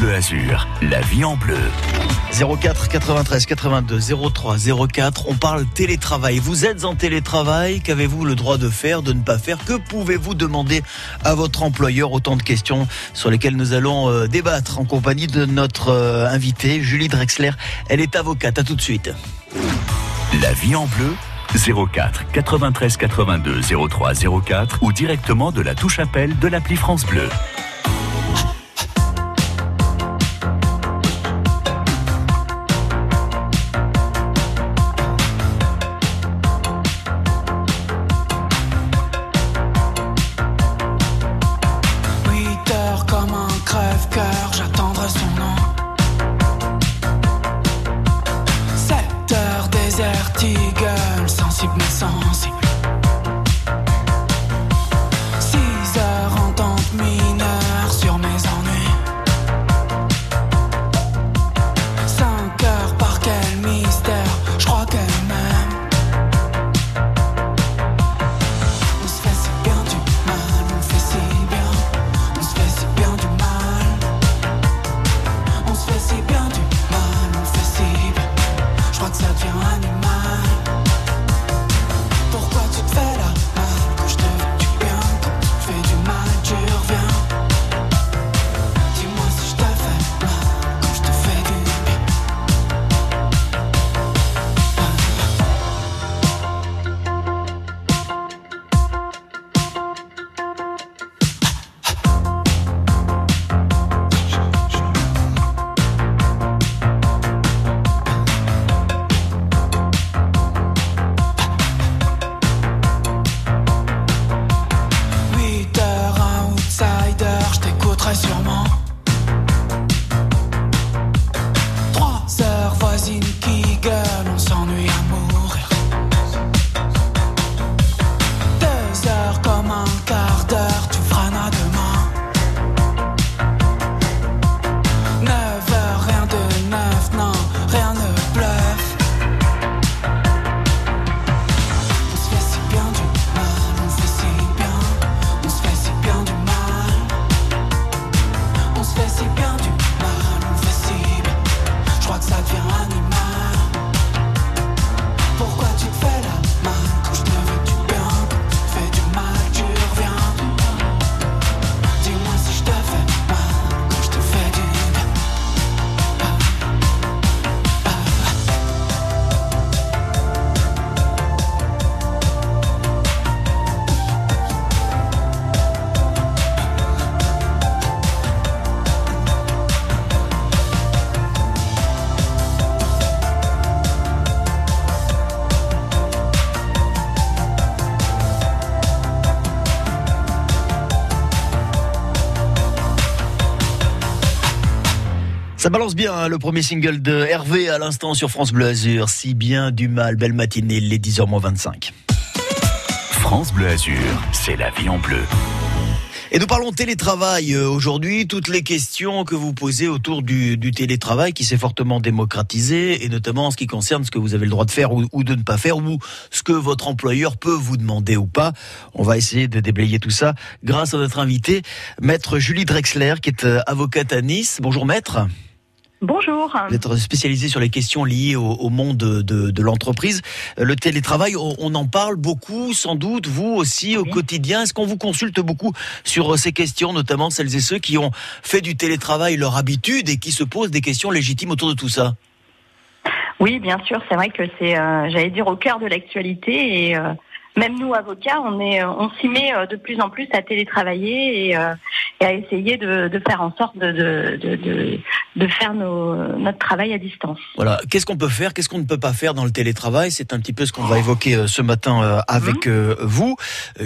Bleu Azur, la vie en bleu. 04 93 82 03 04. On parle télétravail. Vous êtes en télétravail. Qu'avez-vous le droit de faire, de ne pas faire? Que pouvez-vous demander à votre employeur? Autant de questions sur lesquelles nous allons euh, débattre en compagnie de notre euh, invitée, Julie Drexler. Elle est avocate. À tout de suite. La vie en bleu 04 93 82 03 04 ou directement de la touche appel de l'appli France Bleu. Ça balance bien hein, le premier single de Hervé à l'instant sur France Bleu Azur. Si bien du mal, belle matinée, les 10h25. France Bleu Azur, c'est la vie en bleu. Et nous parlons télétravail euh, aujourd'hui. Toutes les questions que vous posez autour du, télétravail qui s'est fortement démocratisé et notamment en ce qui concerne ce que vous avez le droit de faire ou, ou, de ne pas faire ou ce que votre employeur peut vous demander ou pas. On va essayer de déblayer tout ça grâce à notre invité, maître Julie Drexler, qui est euh, avocate à Nice. Bonjour maître. Bonjour. Vous êtes spécialisé sur les questions liées au, monde de, l'entreprise. Euh, le télétravail, on, en parle beaucoup, sans doute, vous aussi, au quotidien. Est-ce qu'on vous consulte beaucoup sur euh, ces questions, notamment celles et ceux qui ont fait du télétravail leur habitude et qui se posent des questions légitimes autour de tout ça? Oui, bien sûr. C'est vrai que c'est, euh, j'allais dire, au cœur de l'actualité et même nous avocats, on est, on s'y met de plus en plus à télétravailler et, et à essayer de, de, faire en sorte de, de, de faire nos, notre travail à distance. Voilà. Qu'est-ce qu'on peut faire Qu'est-ce qu'on ne peut pas faire dans le télétravail? C'est un petit peu ce qu'on va évoquer euh, ce matin euh, avec euh, vous.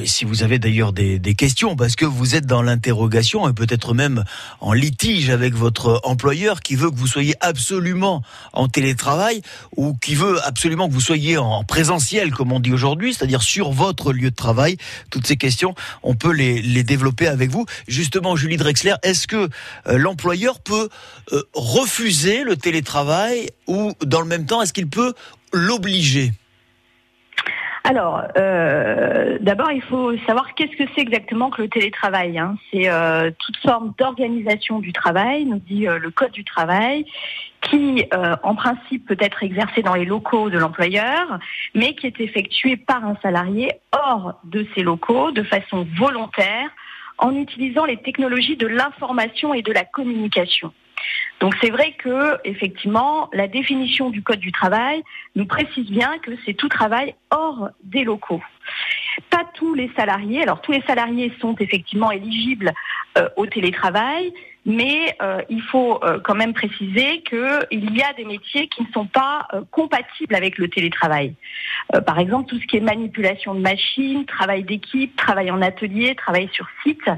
Si vous avez d'ailleurs des, des, questions, parce que vous êtes dans l'interrogation et peut-être même en litige avec votre employeur qui veut que vous soyez absolument en télétravail ou qui veut absolument que vous soyez en présentiel, comme on dit aujourd'hui, c'est-à-dire sur votre lieu de travail. Toutes ces questions, on peut les, développer avec vous. Justement, Julie Drexler, est-ce que euh, l'employeur peut euh, refuser le télétravail ou dans le même temps, est-ce qu'il peut l'obliger? Alors, euh, d'abord, il faut savoir qu'est-ce que c'est exactement que le télétravail. Hein. C'est euh, toute forme d'organisation du travail, nous dit euh, le Code du travail, qui, en principe, peut être exercé dans les locaux de l'employeur, mais qui est effectué par un salarié hors de ces locaux de façon volontaire en utilisant les technologies de l'information et de la communication. Donc c'est vrai que effectivement la définition du code du travail nous précise bien que c'est tout travail hors des locaux. Pas tous les salariés, alors tous les salariés sont effectivement éligibles au télétravail, mais euh, il faut euh, quand même préciser qu'il y a des métiers qui ne sont pas compatibles avec le télétravail. par exemple, tout ce qui est manipulation de machines, travail d'équipe, travail en atelier, travail sur site,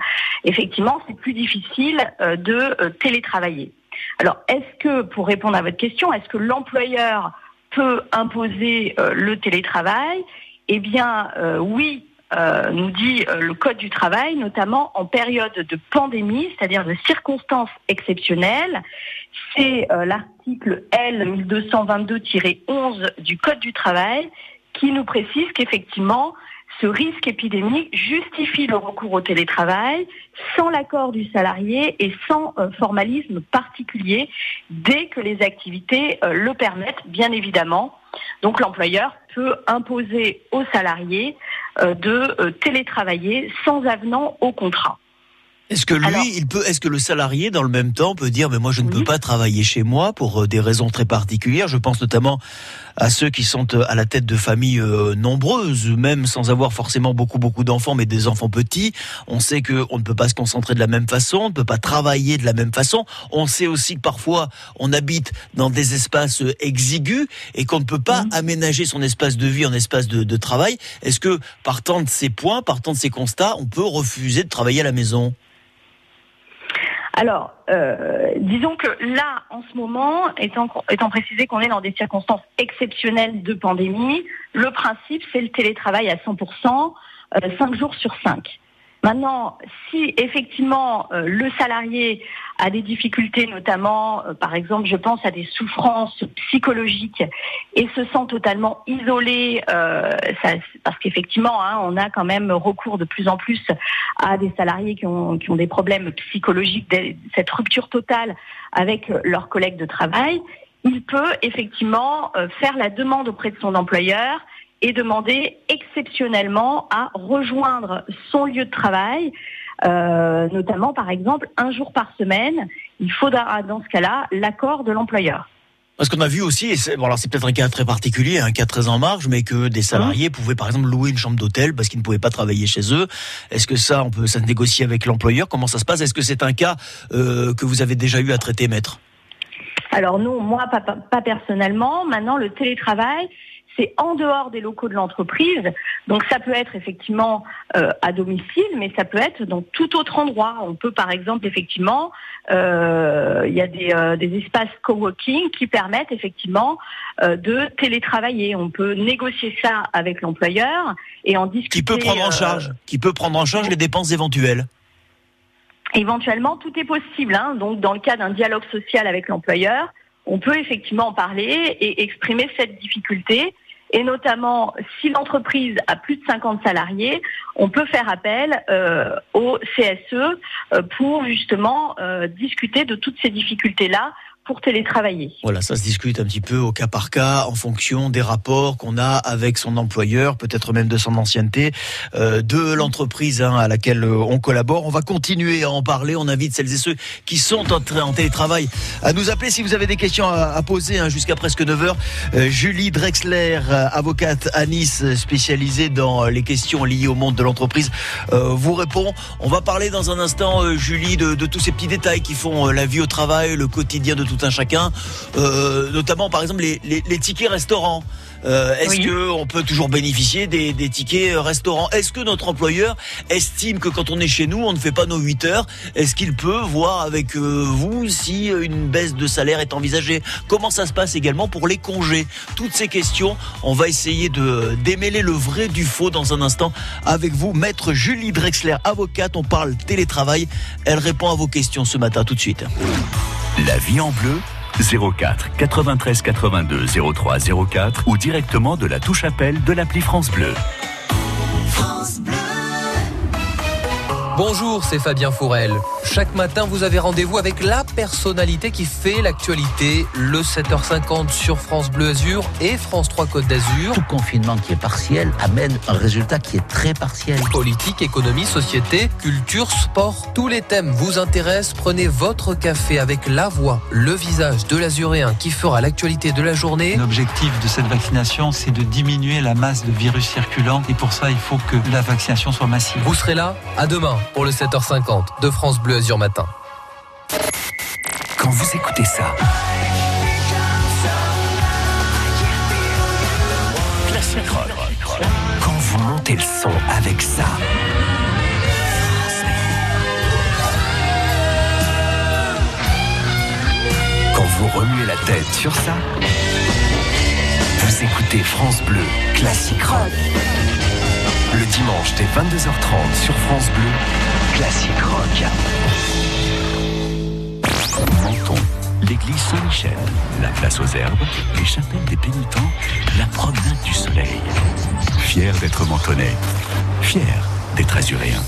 effectivement, c'est plus difficile de télétravailler. Alors, est-ce que, pour répondre à votre question, est-ce que l'employeur peut imposer euh, le télétravail? Eh bien, euh, oui, euh, nous dit le Code du travail, notamment en période de pandémie, c'est-à-dire de circonstances exceptionnelles. C'est l'article L 1222-11 du Code du travail qui nous précise qu'effectivement, ce risque épidémique justifie le recours au télétravail sans l'accord du salarié et sans euh, formalisme particulier dès que les activités euh, le permettent, bien évidemment. Donc l'employeur peut imposer aux salariés euh, de télétravailler sans avenant au contrat. Est-ce que lui, il peut, est-ce que le salarié, dans le même temps, peut dire, mais moi, je ne peux pas travailler chez moi pour euh, des raisons très particulières? Je pense notamment à ceux qui sont euh, à la tête de familles euh, nombreuses, même sans avoir forcément beaucoup, beaucoup d'enfants, mais des enfants petits. On sait que on ne peut pas se concentrer de la même façon, on ne peut pas travailler de la même façon. On sait aussi que parfois, on habite dans des espaces exigus et qu'on ne peut pas aménager son espace de vie en espace de, de travail. Est-ce que, partant de ces points, partant de ces constats, on peut refuser de travailler à la maison? Alors, euh, disons que là, en ce moment, étant, étant précisé qu'on est dans des circonstances exceptionnelles de pandémie, le principe, c'est le télétravail à 100%, euh, 5 jours sur 5. Maintenant, si effectivement euh, le salarié a des difficultés, notamment, euh, par exemple, je pense à des souffrances psychologiques et se sent totalement isolé, euh, parce qu'effectivement, hein, on a quand même recours de plus en plus à des salariés qui ont, qui ont des problèmes psychologiques, cette rupture totale avec leurs collègues de travail, il peut effectivement faire la demande auprès de son employeur et demander exceptionnellement à rejoindre son lieu de travail, euh, notamment par exemple un jour par semaine. Il faudra dans ce cas-là l'accord de l'employeur. Parce qu'on a vu aussi, et bon alors c'est peut-être un cas très particulier, un cas très en marge, mais que des salariés pouvaient par exemple louer une chambre d'hôtel parce qu'ils ne pouvaient pas travailler chez eux. Est-ce que ça, on peut ça se négocier avec l'employeur? Comment ça se passe? Est-ce que c'est un cas euh, que vous avez déjà eu à traiter, maître? Alors non, moi pas, pas personnellement. Maintenant, le télétravail, c'est en dehors des locaux de l'entreprise. Donc ça peut être effectivement euh, à domicile, mais ça peut être dans tout autre endroit. On peut par exemple effectivement, euh, il y a des, euh, des, espaces coworking qui permettent effectivement de télétravailler. On peut négocier ça avec l'employeur et en discuter. Qui peut prendre en charge, qui peut prendre en charge les dépenses éventuelles. Éventuellement, tout est possible. Hein. Donc, dans le cas d'un dialogue social avec l'employeur, on peut effectivement en parler et exprimer cette difficulté et notamment, si l'entreprise a plus de 50 salariés, on peut faire appel euh, au CSE euh, pour justement euh, discuter de toutes ces difficultés-là pour télétravailler. Voilà, ça se discute un petit peu au cas par cas en fonction des rapports qu'on a avec son employeur, peut-être même de son ancienneté, euh, de l'entreprise hein, à laquelle euh, on collabore. On va continuer à en parler. On invite celles et ceux qui sont en, télétravail à nous appeler si vous avez des questions à, poser hein, jusqu'à presque 9h. Euh, Julie Drexler, euh, avocate à Nice, spécialisée dans les questions liées au monde de l'entreprise, euh, vous répond. On va parler dans un instant, Julie, de, de, tous ces petits détails qui font la vie au travail, le quotidien de tout un chacun, euh, notamment par exemple les, les, tickets restaurants. Euh, est-ce que on peut toujours bénéficier des, des tickets restaurants? Est-ce que notre employeur estime que quand on est chez nous, on ne fait pas nos 8 heures? Est-ce qu'il peut voir avec euh, vous si une baisse de salaire est envisagée? Comment ça se passe également pour les congés? Toutes ces questions, on va essayer de démêler le vrai du faux dans un instant avec vous, maître Julie Drexler, avocate. On parle télétravail. Elle répond à vos questions ce matin tout de suite. La vie en bleu 04 93 82 03 04 ou directement de la touche appel de l'appli France Bleu. Bonjour, c'est Fabien Fourel. Chaque matin, vous avez rendez-vous avec la personnalité qui fait l'actualité, le 7h50 sur France Bleu Azur et France 3 Côte d'Azur. Tout confinement qui est partiel amène un résultat qui est très partiel. Politique, économie, société, culture, sport, tous les thèmes vous intéressent. Prenez votre café avec la voix, le visage de l'azuréen qui fera l'actualité de la journée. L'objectif de cette vaccination, c'est de diminuer la masse de virus circulant et pour ça, il faut que la vaccination soit massive. Vous serez là à demain pour le 7h50 de France Bleu Azur Matin. Quand vous écoutez ça, quand vous montez le son avec ça, quand vous remuez la tête sur ça, vous écoutez France Bleu Classique Rock. Le dimanche dès 22h30 sur France Bleu, Classique Rock. Menton, l'église Saint-Michel, la place aux herbes, les chapelles des pénitents, la promenade du soleil. Fier d'être mentonais, fier d'être azuréen.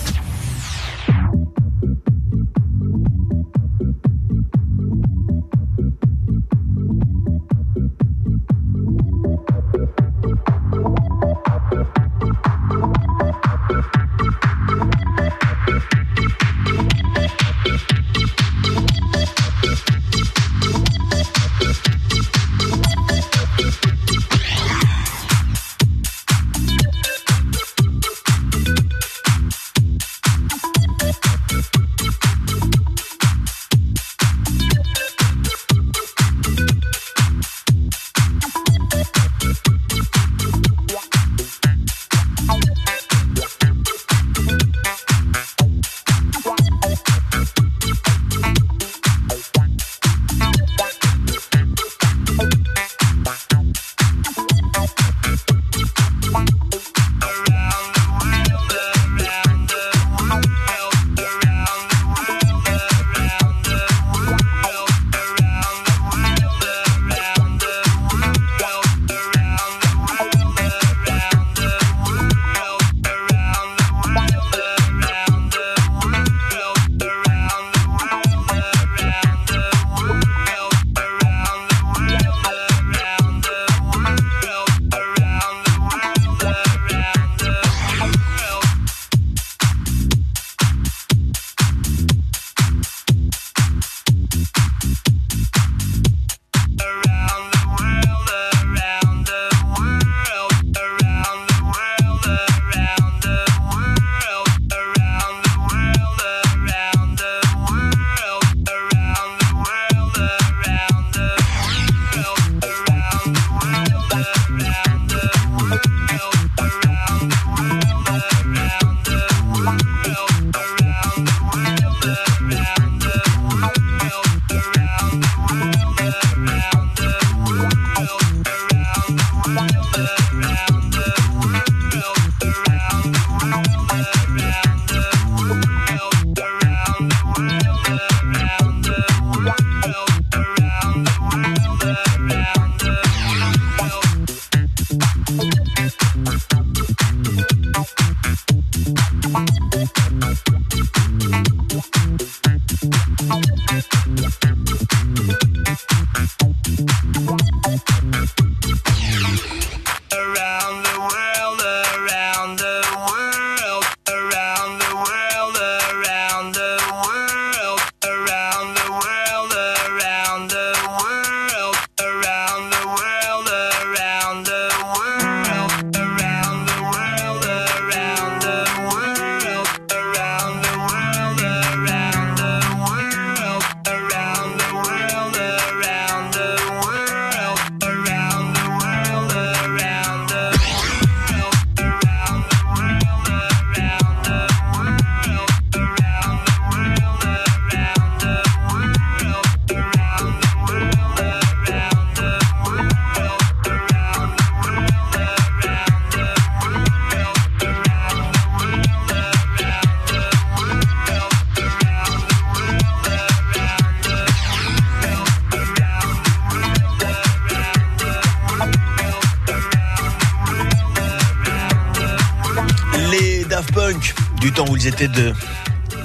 Du temps où ils étaient de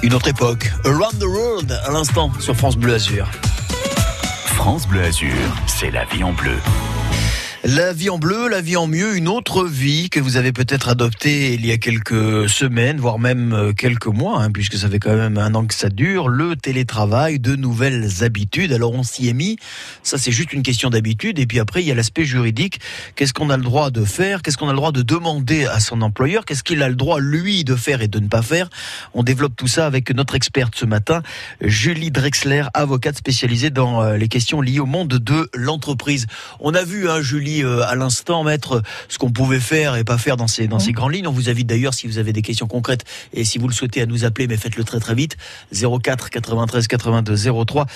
une autre époque. Around the World, à l'instant, sur France Bleu Azur. France Bleu Azur, c'est la vie en bleu. La vie en bleu, la vie en mieux, une autre vie que vous avez peut-être adoptée il y a quelques semaines, voire même euh, quelques mois, hein, puisque ça fait quand même un an que ça dure, le télétravail, de nouvelles habitudes. Alors on s'y est mis, ça c'est juste une question d'habitude, et puis après il y a l'aspect juridique. Qu'est-ce qu'on a le droit de faire? Qu'est-ce qu'on a le droit de demander à son employeur? Qu'est-ce qu'il a le droit, lui, de faire et de ne pas faire? On développe tout ça avec notre experte ce matin, Julie Drexler, avocate spécialisée dans euh, les questions liées au monde de l'entreprise. On a vu, hein, Julie, euh, à l'instant, mettre ce qu'on pouvait faire et pas faire dans ces, dans ces grandes lignes. On vous invite d'ailleurs, si vous avez des questions concrètes et si vous le souhaitez, à nous appeler, mais faites-le très très vite. 04 93 82 03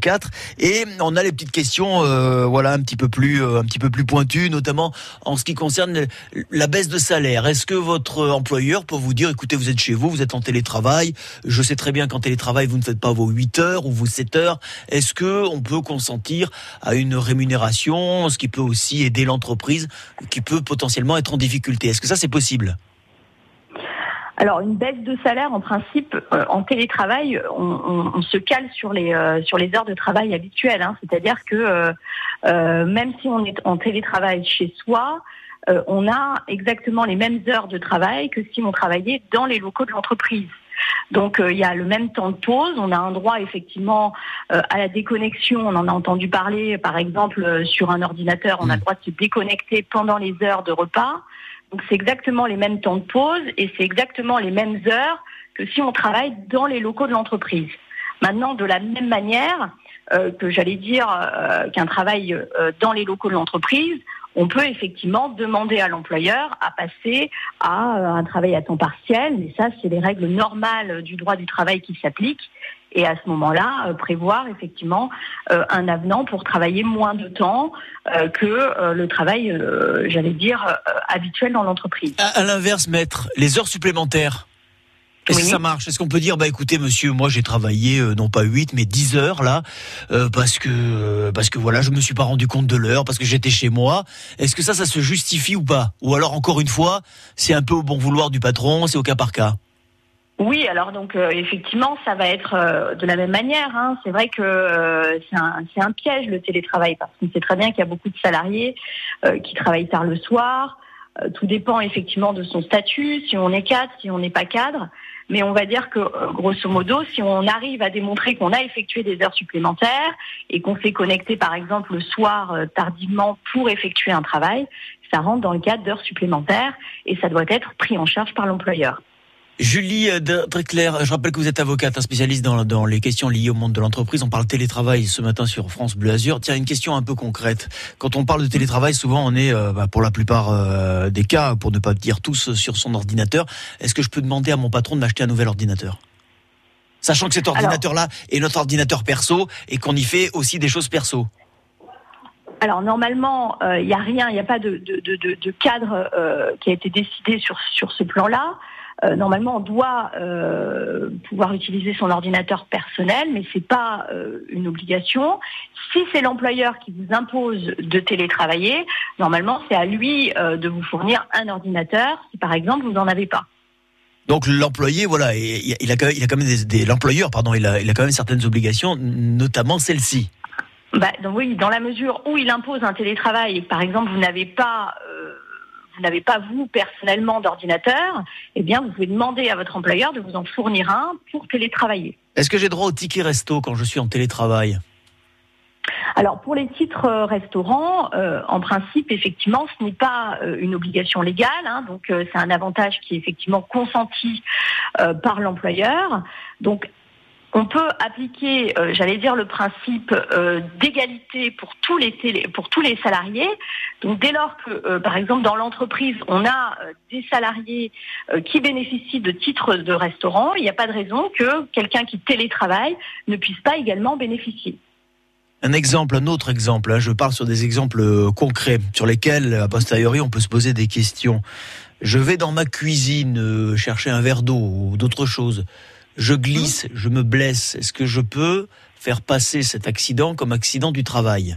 04. Et on a les petites questions, euh, voilà, un petit peu plus, euh, un petit peu plus pointues, notamment en ce qui concerne la baisse de salaire. Est-ce que votre employeur peut vous dire, écoutez, vous êtes chez vous, vous êtes en télétravail. Je sais très bien qu'en télétravail, vous ne faites pas vos 8 heures ou vos 7 heures. Est-ce que on peut consentir à une rémunération, ce qui peut aussi aider l'entreprise qui peut potentiellement être en difficulté. Est-ce que ça c'est possible? Alors une baisse de salaire, en principe, euh, en télétravail, on, se cale sur les euh, sur les heures de travail habituelles. Hein. C'est-à-dire que euh, même si on est en télétravail chez soi, on a exactement les mêmes heures de travail que si on travaillait dans les locaux de l'entreprise. Donc euh, il y a le même temps de pause. On a un droit effectivement euh, à la déconnexion. On en a entendu parler, par exemple, euh, sur un ordinateur, on a le droit de se déconnecter pendant les heures de repas. Donc c'est exactement les mêmes temps de pause et c'est exactement les mêmes heures que si on travaille dans les locaux de l'entreprise. Maintenant, de la même manière que j'allais dire qu'un travail dans les locaux de l'entreprise, on peut effectivement demander à l'employeur à passer à euh, un travail à temps partiel, mais ça, c'est les règles normales du droit du travail qui s'appliquent. Et à ce moment-là, euh, prévoir effectivement euh, un avenant pour travailler moins de temps que le travail, j'allais dire, habituel dans l'entreprise. À, l'inverse, maître, les heures supplémentaires. Est-ce que ça marche? Est-ce qu'on peut dire, bah écoutez, monsieur, moi j'ai travaillé euh, non pas 8 mais 10 heures là, euh, parce que euh, parce que voilà, je me suis pas rendu compte de l'heure, parce que j'étais chez moi. Est-ce que ça, ça se justifie ou pas? Ou alors encore une fois, c'est un peu au bon vouloir du patron, c'est au cas par cas? Oui, alors donc effectivement, ça va être de la même manière. Hein. C'est vrai que c'est un, un, piège le télétravail parce qu'on sait très bien qu'il y a beaucoup de salariés qui travaillent tard le soir. tout dépend effectivement de son statut, si on est cadre, si on n'est pas cadre. Mais on va dire que, euh, grosso modo, si on arrive à démontrer qu'on a effectué des heures supplémentaires et qu'on s'est connecté, par exemple, le soir euh, tardivement pour effectuer un travail, ça rentre dans le cadre d'heures supplémentaires et ça doit être pris en charge par l'employeur. Julie euh, Dreckler, je rappelle que vous êtes avocate, un spécialiste dans, dans, les questions liées au monde de l'entreprise. On parle télétravail ce matin sur France Bleu Azur. Tiens, une question un peu concrète. Quand on parle de télétravail, souvent on est, euh, bah, pour la plupart euh, des cas, pour ne pas dire tous, sur son ordinateur. Est-ce que je peux demander à mon patron de m'acheter un nouvel ordinateur? Sachant que cet ordinateur-là est notre ordinateur perso et qu'on y fait aussi des choses perso. Alors normalement, il n'y a rien, il n'y a pas de, de, de, de cadre qui a été décidé sur, sur ce plan-là. Euh, normalement, on doit euh, pouvoir utiliser son ordinateur personnel, mais c'est pas euh, une obligation. Si c'est l'employeur qui vous impose de télétravailler, normalement, c'est à lui de vous fournir un ordinateur si, par exemple, vous n'en avez pas. Donc l'employé, voilà, il a, il a quand même des, l'employeur, pardon, il a, il a quand même certaines obligations, notamment celle-ci. Bah, donc oui, dans la mesure où il impose un télétravail, et par exemple vous n'avez pas vous n'avez pas vous personnellement d'ordinateur, eh bien vous pouvez demander à votre employeur de vous en fournir un pour télétravailler. Est-ce que j'ai droit au ticket resto quand je suis en télétravail? Alors pour les titres euh, restaurants, euh, en principe, effectivement, ce n'est pas euh, une obligation légale, hein, donc c'est un avantage qui est effectivement consenti par l'employeur. Donc on peut appliquer, euh, j'allais dire, le principe euh, d'égalité pour tous les pour tous les salariés. Donc dès lors que, euh, par exemple, dans l'entreprise, on a des salariés qui bénéficient de titres de restaurant, il n'y a pas de raison que quelqu'un qui télétravaille ne puisse pas également bénéficier. Un exemple, un autre exemple, hein, je parle sur des exemples concrets sur lesquels, a posteriori, on peut se poser des questions. Je vais dans ma cuisine chercher un verre d'eau ou d'autres choses je glisse, je me blesse, est-ce que je peux faire passer cet accident comme accident du travail?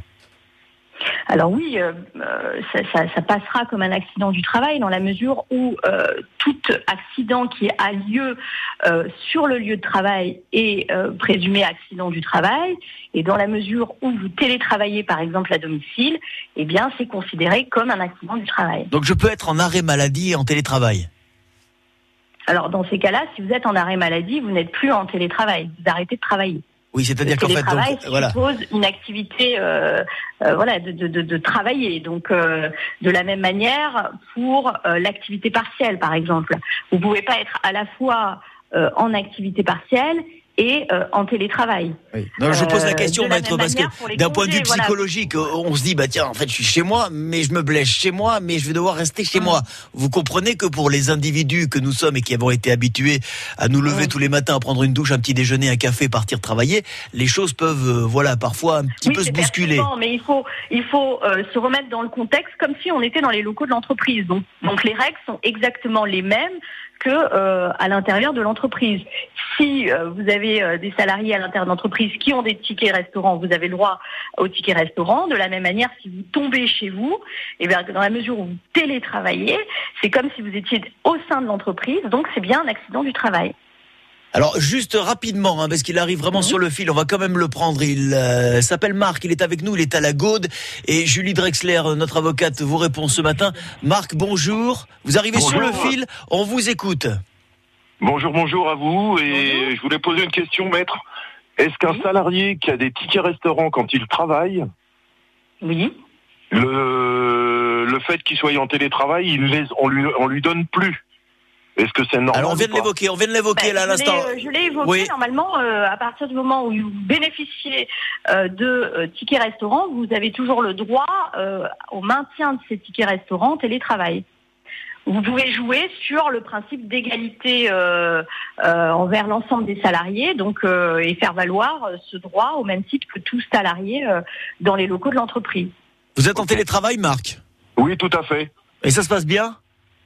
Alors oui, euh, euh, ça, ça- ça passera comme un accident du travail dans la mesure où euh, tout accident qui a lieu euh, sur le lieu de travail est présumé accident du travail. Et dans la mesure où vous télétravaillez par exemple à domicile, eh bien c'est considéré comme un accident du travail. Donc je peux être en arrêt maladie et en télétravail? Alors dans ces cas-là, si vous êtes en arrêt maladie, vous n'êtes plus en télétravail, vous arrêtez de travailler. Oui, c'est-à-dire qu'en fait, donc, voilà. suppose une activité, euh, euh, voilà, de, de, de, de travailler. Donc, euh, de la même manière pour euh, l'activité partielle, par exemple, vous pouvez pas être à la fois euh, en activité partielle et euh, en télétravail. Oui. Non, je pose la Euh, question, maître, parce que d'un point de vue voilà. psychologique, euh, on se dit, bah tiens, en fait, je suis chez moi, mais je me blesse chez moi, mais je vais devoir rester chez Mm. moi. Vous comprenez que pour les individus que nous sommes et qui avons été habitués à nous lever Mm. tous les matins, à prendre une douche, un petit déjeuner, un café, partir travailler, les choses peuvent, euh, voilà, parfois un petit Oui, peu se bousculer. Mais il faut, il faut euh, se remettre dans le contexte comme si on était dans les locaux de l'entreprise. Donc, donc les règles sont exactement les mêmes que euh, à l'intérieur de l'entreprise. Si euh, vous avez euh, des salariés à l'intérieur de qui ont des tickets restaurants, vous avez le droit au ticket restaurant. De la même manière, si vous tombez chez vous, et bien dans la mesure où vous télétravaillez, c'est comme si vous étiez au sein de l'entreprise. Donc, c'est bien un accident du travail. Alors juste rapidement, hein, parce qu'il arrive vraiment Mhm. sur le fil, on va quand même le prendre. Il euh, s'appelle Marc, il est avec nous, il est à la Gaude. Et Julie Drexler, euh, notre avocate, vous répond ce matin. Marc, bonjour. Vous arrivez sur le fil, on vous écoute. Bonjour, bonjour à vous. Et Bonjour. je voulais poser une question, maître. Est-ce qu'un Oui. salarié qui a des tickets restaurants quand il travaille, Oui. le, le fait qu'il soit en télétravail, il les, on lui, on lui donne plus Est-ce que c'est normal Alors on vient de l'évoquer, on vient de l'évoquer Ben, là à je l'ai, l'instant. euh, Je l'ai évoqué Oui. normalement euh, à partir du moment où vous bénéficiez euh, de euh, tickets restaurants, vous avez toujours le droit euh, au maintien de ces tickets restaurants en télétravail. Vous pouvez jouer sur le principe d'égalité euh, euh, envers l'ensemble des salariés, donc euh, et faire valoir ce droit au même titre que tous salariés euh, dans les locaux de l'entreprise. Vous êtes en télétravail, Marc? Oui, tout à fait. Et ça se passe bien?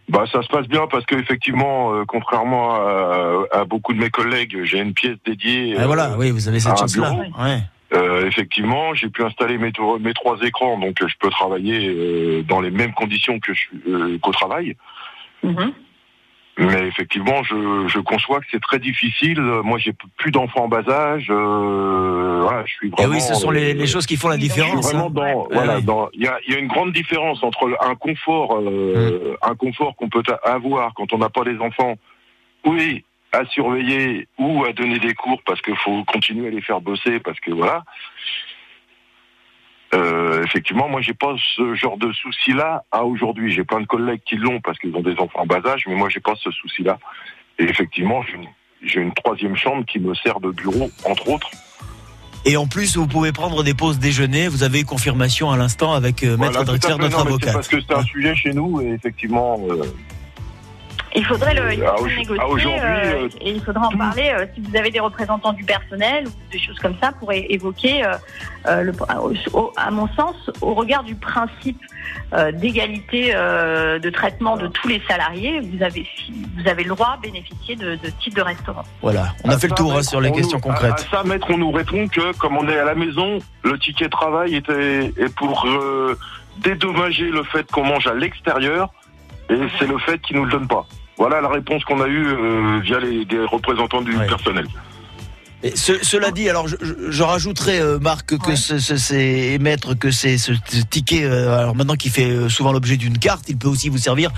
Bah, ça se passe bien parce qu'effectivement, euh, contrairement à, à beaucoup de mes collègues, j'ai une pièce dédiée. Ah, euh, Voilà, oui, vous avez cette chance-là. Ouais. Euh, effectivement, j'ai pu installer mes, to- mes trois écrans, donc euh, je peux travailler euh, dans les mêmes conditions que je suis- euh, qu'au travail. Mhm. Mais effectivement, je, je conçois que c'est très difficile. Moi, j'ai plus d'enfants en bas âge. Euh, voilà, je suis Et vraiment. oui, ce sont les, les choses qui font la Je suis différence. vraiment hein. dans. Voilà, dans. Il y a, il y a une grande différence entre un confort, euh, un confort qu'on peut avoir quand on n'a pas les enfants. Oui, à surveiller ou à donner des cours parce qu'il faut continuer à les faire bosser parce que voilà. Euh, effectivement, moi, j'ai pas ce genre de souci-là à aujourd'hui. J'ai plein de collègues qui l'ont parce qu'ils ont des enfants en bas âge, mais moi, j'ai pas ce souci-là. Et effectivement, j'ai une, troisième chambre qui me sert de bureau, entre autres. Et en plus, vous pouvez prendre des pauses déjeuner. Vous avez confirmation à l'instant avec euh, Maître Voilà, Drexler, notre Non, avocate. Parce que c'est un sujet chez nous et effectivement, euh, Il faudrait le, il Ah, faudrait au- négocier ah, euh, euh, et il faudra en parler euh, si vous avez des représentants du personnel ou des choses comme ça pour évoquer, euh, le, au- au- à mon sens, au regard du principe euh, d'égalité euh, de traitement de tous les salariés, vous avez, si- vous avez le droit à bénéficier de, de titres de restaurant. Voilà, on a à fait le tour hein, maître, sur les on questions nous- à- concrètes. À, ça, maître, on nous répond que comme on est à la maison, le ticket de travail était est pour euh, dédommager le fait qu'on mange à l'extérieur et c'est le fait qu'ils nous le donnent pas. Voilà la réponse qu'on a eue euh, via les des représentants du Ouais. personnel. Et ce- cela dit, alors je, je- je rajouterai, euh, Marc, que Ouais. ce, ce- c'est émettre que c'est ce, ticket, euh, alors maintenant qui fait euh, souvent l'objet d'une carte, il peut aussi vous servir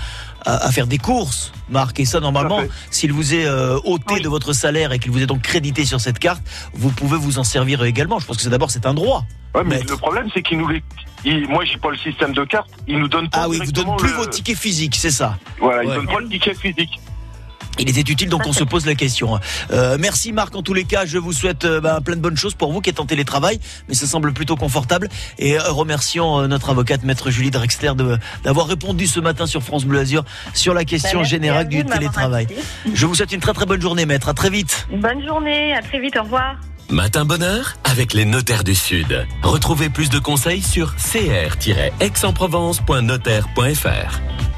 à, à faire des courses, Marc. Et ça, normalement, s'il vous est euh, ôté Oui. de votre salaire et qu'il vous est donc crédité sur cette carte, vous pouvez vous en servir également. Je pense que c'est d'abord c'est un droit. Ouais, mais Maître. le problème c'est qu'ils nous les ils- moi j'ai pas le système de carte, ils nous donnent pas Ah oui, vous directement donnent plus le- vos tickets physiques, c'est ça. Voilà, Ouais. ils donnent pas le ticket physique. Il était utile, donc on se pose la question. Euh, merci Marc, en tous les cas, je vous souhaite euh, ben, plein de bonnes choses pour vous qui êtes en télétravail, mais ça semble plutôt confortable. Et euh, remercions euh, notre avocate, maître Julie Drexler, d'avoir répondu ce matin sur France Bleu Azur sur la question Bah, générale du télétravail. Je vous souhaite une très très bonne journée, maître. À très vite. Bonne journée, à très vite, au revoir. Matin bonheur avec les notaires du Sud. Retrouvez plus de conseils sur cr-aix-en-provence.notaire.fr.